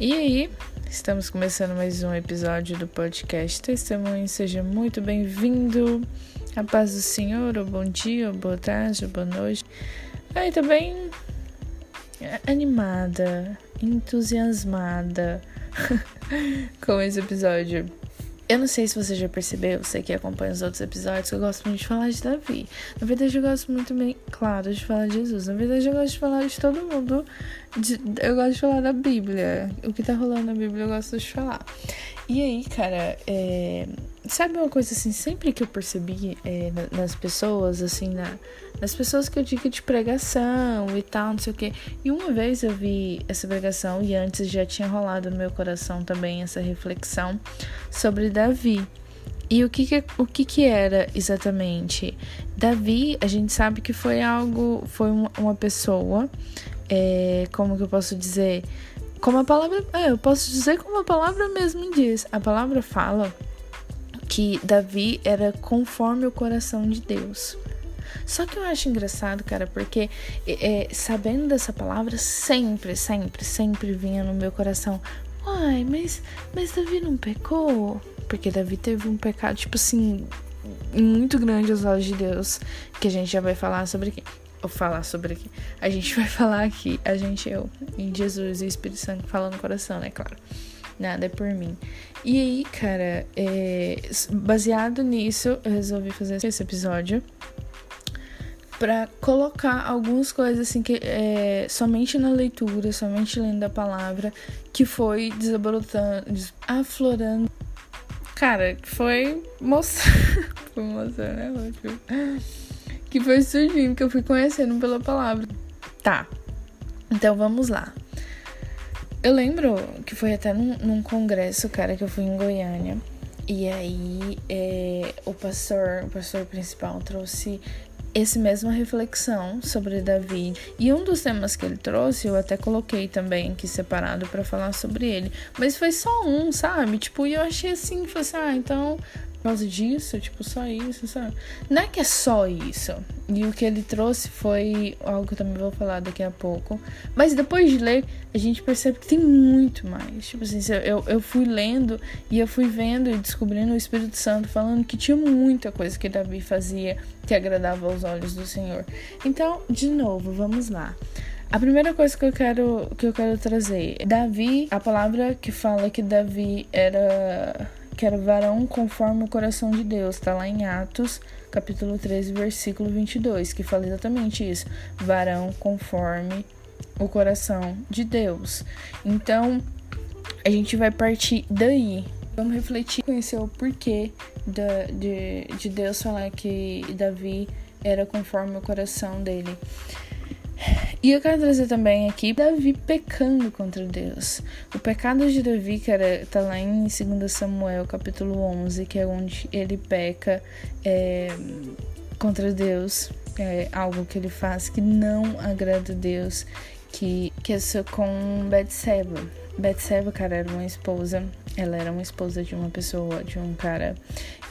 E aí, estamos começando mais um episódio do podcast Testemunho. Seja muito bem-vindo. A paz do Senhor, ou bom dia, ou boa tarde, ou boa noite. Aí também animada, entusiasmada com esse episódio. Eu não sei se você já percebeu, você que acompanha os outros episódios, que eu gosto muito de falar de Davi. Na verdade, eu gosto muito bem, claro, de falar de Jesus. Na verdade, eu gosto de falar de todo mundo. De, eu gosto de falar da Bíblia. O que tá rolando na Bíblia, eu gosto de falar. E aí, cara, é, sabe uma coisa assim, sempre que eu percebi é, nas pessoas, assim, na, nas pessoas que eu digo de pregação e tal, não sei o quê. E uma vez eu vi essa pregação e antes já tinha rolado no meu coração também essa reflexão sobre Davi. E o que que, o que que era exatamente? Davi, a gente sabe que foi algo, foi uma pessoa, é, como que eu posso dizer? Como a palavra. É, eu posso dizer como a palavra mesmo diz. A palavra fala que Davi era conforme o coração de Deus. Só que eu acho engraçado, cara, porque é, sabendo dessa palavra, sempre, sempre, sempre vinha no meu coração. Uai, mas, mas Davi não pecou? Porque Davi teve um pecado, tipo assim, muito grande aos olhos de Deus, que a gente já vai falar sobre ou falar sobre aqui. A gente vai falar aqui, a gente, eu, em Jesus e o Espírito Santo falando no coração, né? Claro. Nada é por mim. E aí, cara, é, baseado nisso, eu resolvi fazer esse episódio para colocar algumas coisas assim que é, somente na leitura, somente lendo a palavra, que foi desabrotando, aflorando. Cara, foi mostrando. foi mostrando, né? Que foi surgindo, que eu fui conhecendo pela palavra. Tá, então vamos lá. Eu lembro que foi até num, num congresso, cara, que eu fui em Goiânia. E aí é, o pastor, o pastor principal trouxe essa mesma reflexão sobre Davi. E um dos temas que ele trouxe, eu até coloquei também aqui separado para falar sobre ele. Mas foi só um, sabe? Tipo, e eu achei assim, falei assim, ah, então por causa disso, tipo, só isso, sabe? Não é que é só isso. E o que ele trouxe foi algo que eu também vou falar daqui a pouco. Mas depois de ler, a gente percebe que tem muito mais. Tipo assim, eu, eu fui lendo e eu fui vendo e descobrindo o Espírito Santo falando que tinha muita coisa que Davi fazia que agradava aos olhos do Senhor. Então, de novo, vamos lá. A primeira coisa que eu quero que eu quero trazer, Davi, a palavra que fala que Davi era que era varão conforme o coração de Deus. Está lá em Atos, capítulo 13, versículo 22, que fala exatamente isso. Varão conforme o coração de Deus. Então, a gente vai partir daí. Vamos refletir, conhecer o porquê de, de Deus falar que Davi era conforme o coração dele. E eu quero trazer também aqui Davi pecando contra Deus. O pecado de Davi, cara, tá lá em 2 Samuel, capítulo 11, que é onde ele peca é, contra Deus. É algo que ele faz que não agrada a Deus, que, que é com Betseba. Betseba, cara, era uma esposa. Ela era uma esposa de uma pessoa, de um cara.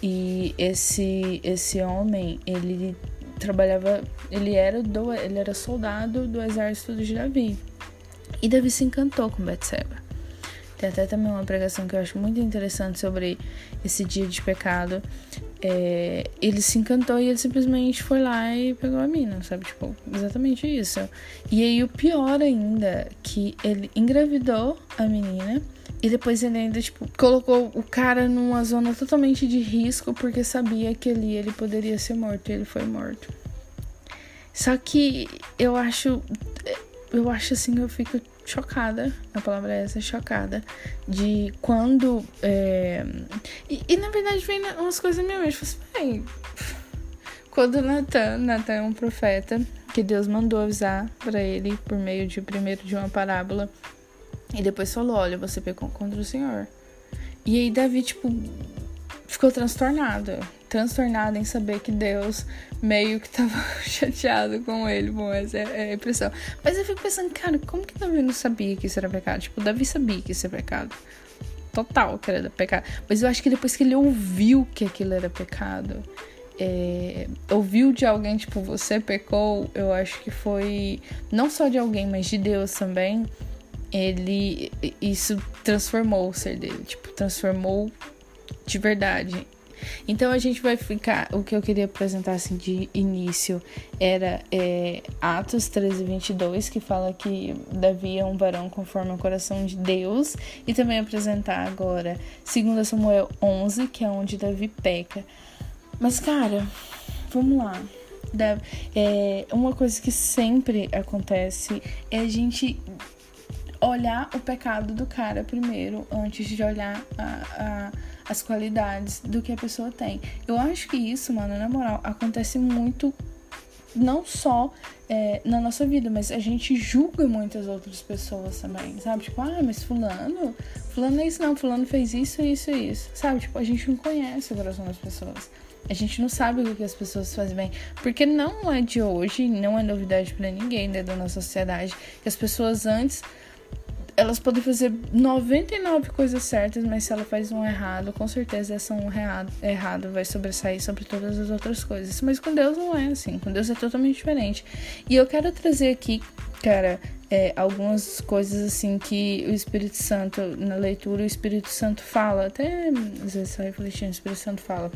E esse, esse homem, ele trabalhava, ele era do, ele era soldado do exército de Davi. E Davi se encantou com Betseba. Tem até também uma pregação que eu acho muito interessante sobre esse dia de pecado. É, ele se encantou e ele simplesmente foi lá e pegou a mina, sabe? Tipo, exatamente isso. E aí o pior ainda, que ele engravidou a menina e depois ele ainda, tipo, colocou o cara numa zona totalmente de risco porque sabia que ali ele poderia ser morto e ele foi morto. Só que eu acho. Eu acho assim, eu fico chocada, a palavra é essa, chocada, de quando. É... E, e, na verdade vem umas coisas minha mente. Assim, quando Natan, Natan é um profeta que Deus mandou avisar para ele por meio de primeiro de uma parábola e depois falou: Olha, você pecou contra o Senhor. E aí Davi, tipo, ficou transtornado. Transtornado em saber que Deus meio que tava chateado com ele. Bom, essa é a impressão. Mas eu fico pensando, cara, como que Davi não sabia que isso era pecado? Tipo, Davi sabia que isso era pecado. Total que era pecado. Mas eu acho que depois que ele ouviu que aquilo era pecado, é, ouviu de alguém, tipo, você pecou, eu acho que foi não só de alguém, mas de Deus também ele isso transformou o ser dele, tipo, transformou de verdade. Então a gente vai ficar. O que eu queria apresentar assim de início era é, Atos 13, 22, que fala que Davi é um varão conforme o coração de Deus, e também apresentar agora 2 Samuel 11, que é onde Davi peca. Mas, cara, vamos lá. É, uma coisa que sempre acontece é a gente olhar o pecado do cara primeiro, antes de olhar a, a, as qualidades do que a pessoa tem. Eu acho que isso, mano, na moral, acontece muito não só é, na nossa vida, mas a gente julga muitas outras pessoas também, sabe? Tipo, ah, mas fulano, fulano é isso não, fulano fez isso, isso e isso, sabe? Tipo, a gente não conhece o coração das pessoas. A gente não sabe o que as pessoas fazem bem. Porque não é de hoje, não é novidade para ninguém né, da nossa sociedade, que as pessoas antes elas podem fazer 99 coisas certas, mas se ela faz um errado, com certeza essa um errado, vai sobressair sobre todas as outras coisas. Mas com Deus não é assim, com Deus é totalmente diferente. E eu quero trazer aqui, cara, é, algumas coisas assim que o Espírito Santo, na leitura, o Espírito Santo fala, até às vezes sai refletindo, o Espírito Santo fala.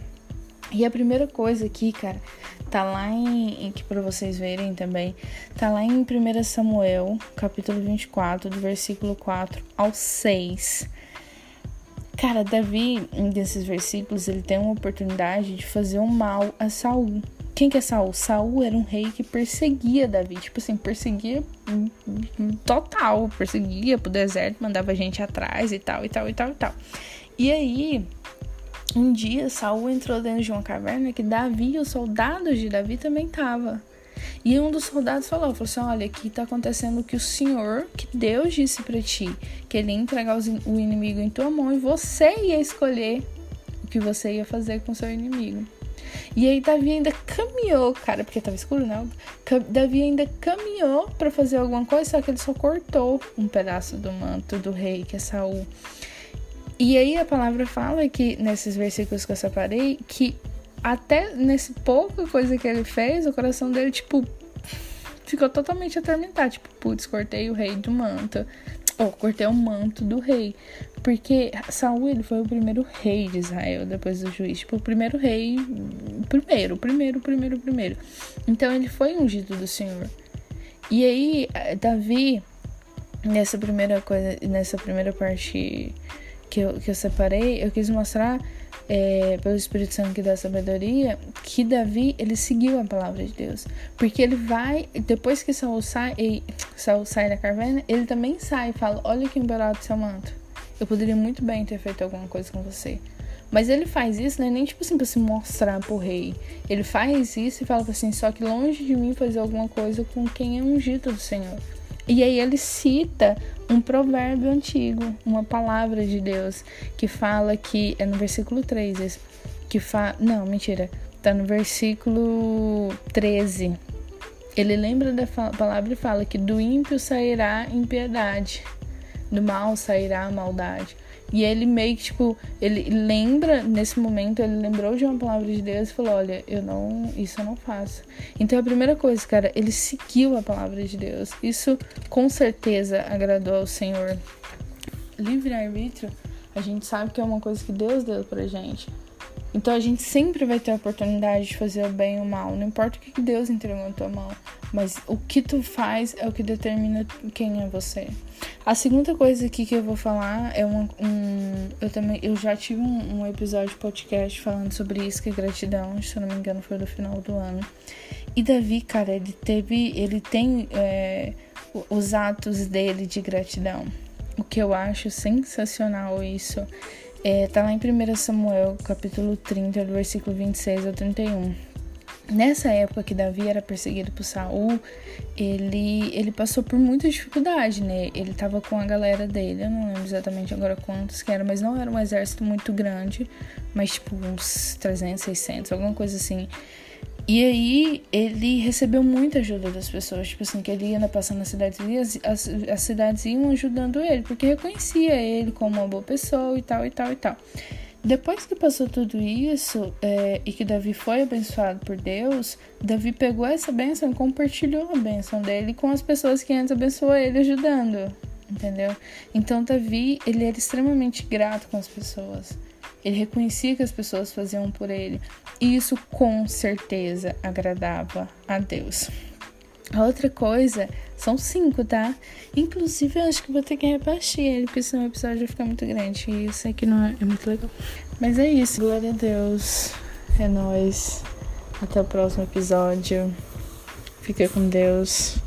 E a primeira coisa aqui, cara, tá lá em, que para vocês verem também, tá lá em 1 Samuel, capítulo 24, do versículo 4 ao 6. Cara, Davi, desses versículos, ele tem uma oportunidade de fazer um mal a Saul. Quem que é Saul? Saul era um rei que perseguia Davi, tipo assim, perseguia total, perseguia pro deserto, mandava gente atrás e tal, e tal, e tal, e tal. E aí, um dia, Saul entrou dentro de uma caverna que Davi e os soldados de Davi também estavam. E um dos soldados falou, falou assim, olha, aqui está acontecendo o que o Senhor, que Deus disse para ti, que ele ia entregar o inimigo em tua mão e você ia escolher o que você ia fazer com seu inimigo. E aí Davi ainda caminhou, cara, porque tava escuro, não? Davi ainda caminhou para fazer alguma coisa, só que ele só cortou um pedaço do manto do rei, que é Saul. E aí a palavra fala que, nesses versículos que eu separei, que até nesse pouca coisa que ele fez, o coração dele, tipo, ficou totalmente atormentado. Tipo, putz, cortei o rei do manto. Ou oh, cortei o manto do rei. Porque Saul, ele foi o primeiro rei de Israel, depois do juiz. Tipo, o primeiro rei. Primeiro, primeiro, primeiro, primeiro. Então ele foi ungido do Senhor. E aí, Davi, nessa primeira coisa, nessa primeira parte que eu, que eu separei, eu quis mostrar é, pelo Espírito Santo que dá sabedoria que Davi ele seguiu a palavra de Deus, porque ele vai depois que Saul sai, e, Saul sai da caverna, ele também sai e fala: olha que embarado do seu manto. Eu poderia muito bem ter feito alguma coisa com você. Mas ele faz isso, né? Nem tipo assim pra se mostrar pro rei. Ele faz isso e fala assim: só que longe de mim fazer alguma coisa com quem é ungido do Senhor. E aí ele cita um provérbio antigo, uma palavra de Deus, que fala que é no versículo 3, que fala, não, mentira, tá no versículo 13. Ele lembra da palavra e fala que do ímpio sairá impiedade, do mal sairá maldade. E ele meio que, tipo, ele lembra, nesse momento, ele lembrou de uma palavra de Deus e falou: Olha, eu não, isso eu não faço. Então a primeira coisa, cara, ele seguiu a palavra de Deus. Isso com certeza agradou ao Senhor. Livre-arbítrio, a gente sabe que é uma coisa que Deus deu pra gente. Então a gente sempre vai ter a oportunidade de fazer o bem ou o mal, não importa o que Deus entregou na tua mão, mas o que tu faz é o que determina quem é você. A segunda coisa aqui que eu vou falar é um, um eu também eu já tive um, um, episódio de podcast falando sobre isso que é gratidão, se eu não me engano foi no final do ano. E Davi, cara, ele teve, ele tem é, os atos dele de gratidão. O que eu acho sensacional isso é, tá lá em 1 Samuel, capítulo 30, do versículo 26 ao 31. Nessa época que Davi era perseguido por Saul, ele, ele passou por muita dificuldade, né? Ele tava com a galera dele, eu não lembro exatamente agora quantos que era, mas não era um exército muito grande, mas tipo uns 300, 600, alguma coisa assim. E aí ele recebeu muita ajuda das pessoas, tipo assim, que ele ia passando nas cidades e as, as, as, cidades iam ajudando ele, porque reconhecia ele como uma boa pessoa e tal, e tal, e tal. Depois que passou tudo isso é, e que Davi foi abençoado por Deus, Davi pegou essa bênção e compartilhou a bênção dele com as pessoas que antes abençoou ele ajudando. entendeu? Então Davi, ele era extremamente grato com as pessoas. Ele reconhecia que as pessoas faziam por ele. E isso com certeza agradava a Deus. A outra coisa, são cinco, tá? Inclusive, eu acho que vou ter que repartir ele, porque senão o episódio vai ficar muito grande. E isso aqui não é, é muito legal. Mas é isso. Glória a Deus. É nóis. Até o próximo episódio. Fica com Deus.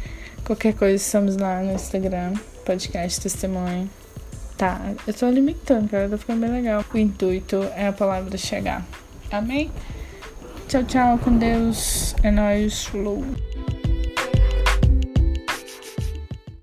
Qualquer coisa, estamos lá no Instagram. Podcast Testemunho. Tá, eu tô alimentando, cara. Tá ficando bem legal. O intuito é a palavra chegar. Amém? Tchau, tchau. Com Deus. É nóis. Falou.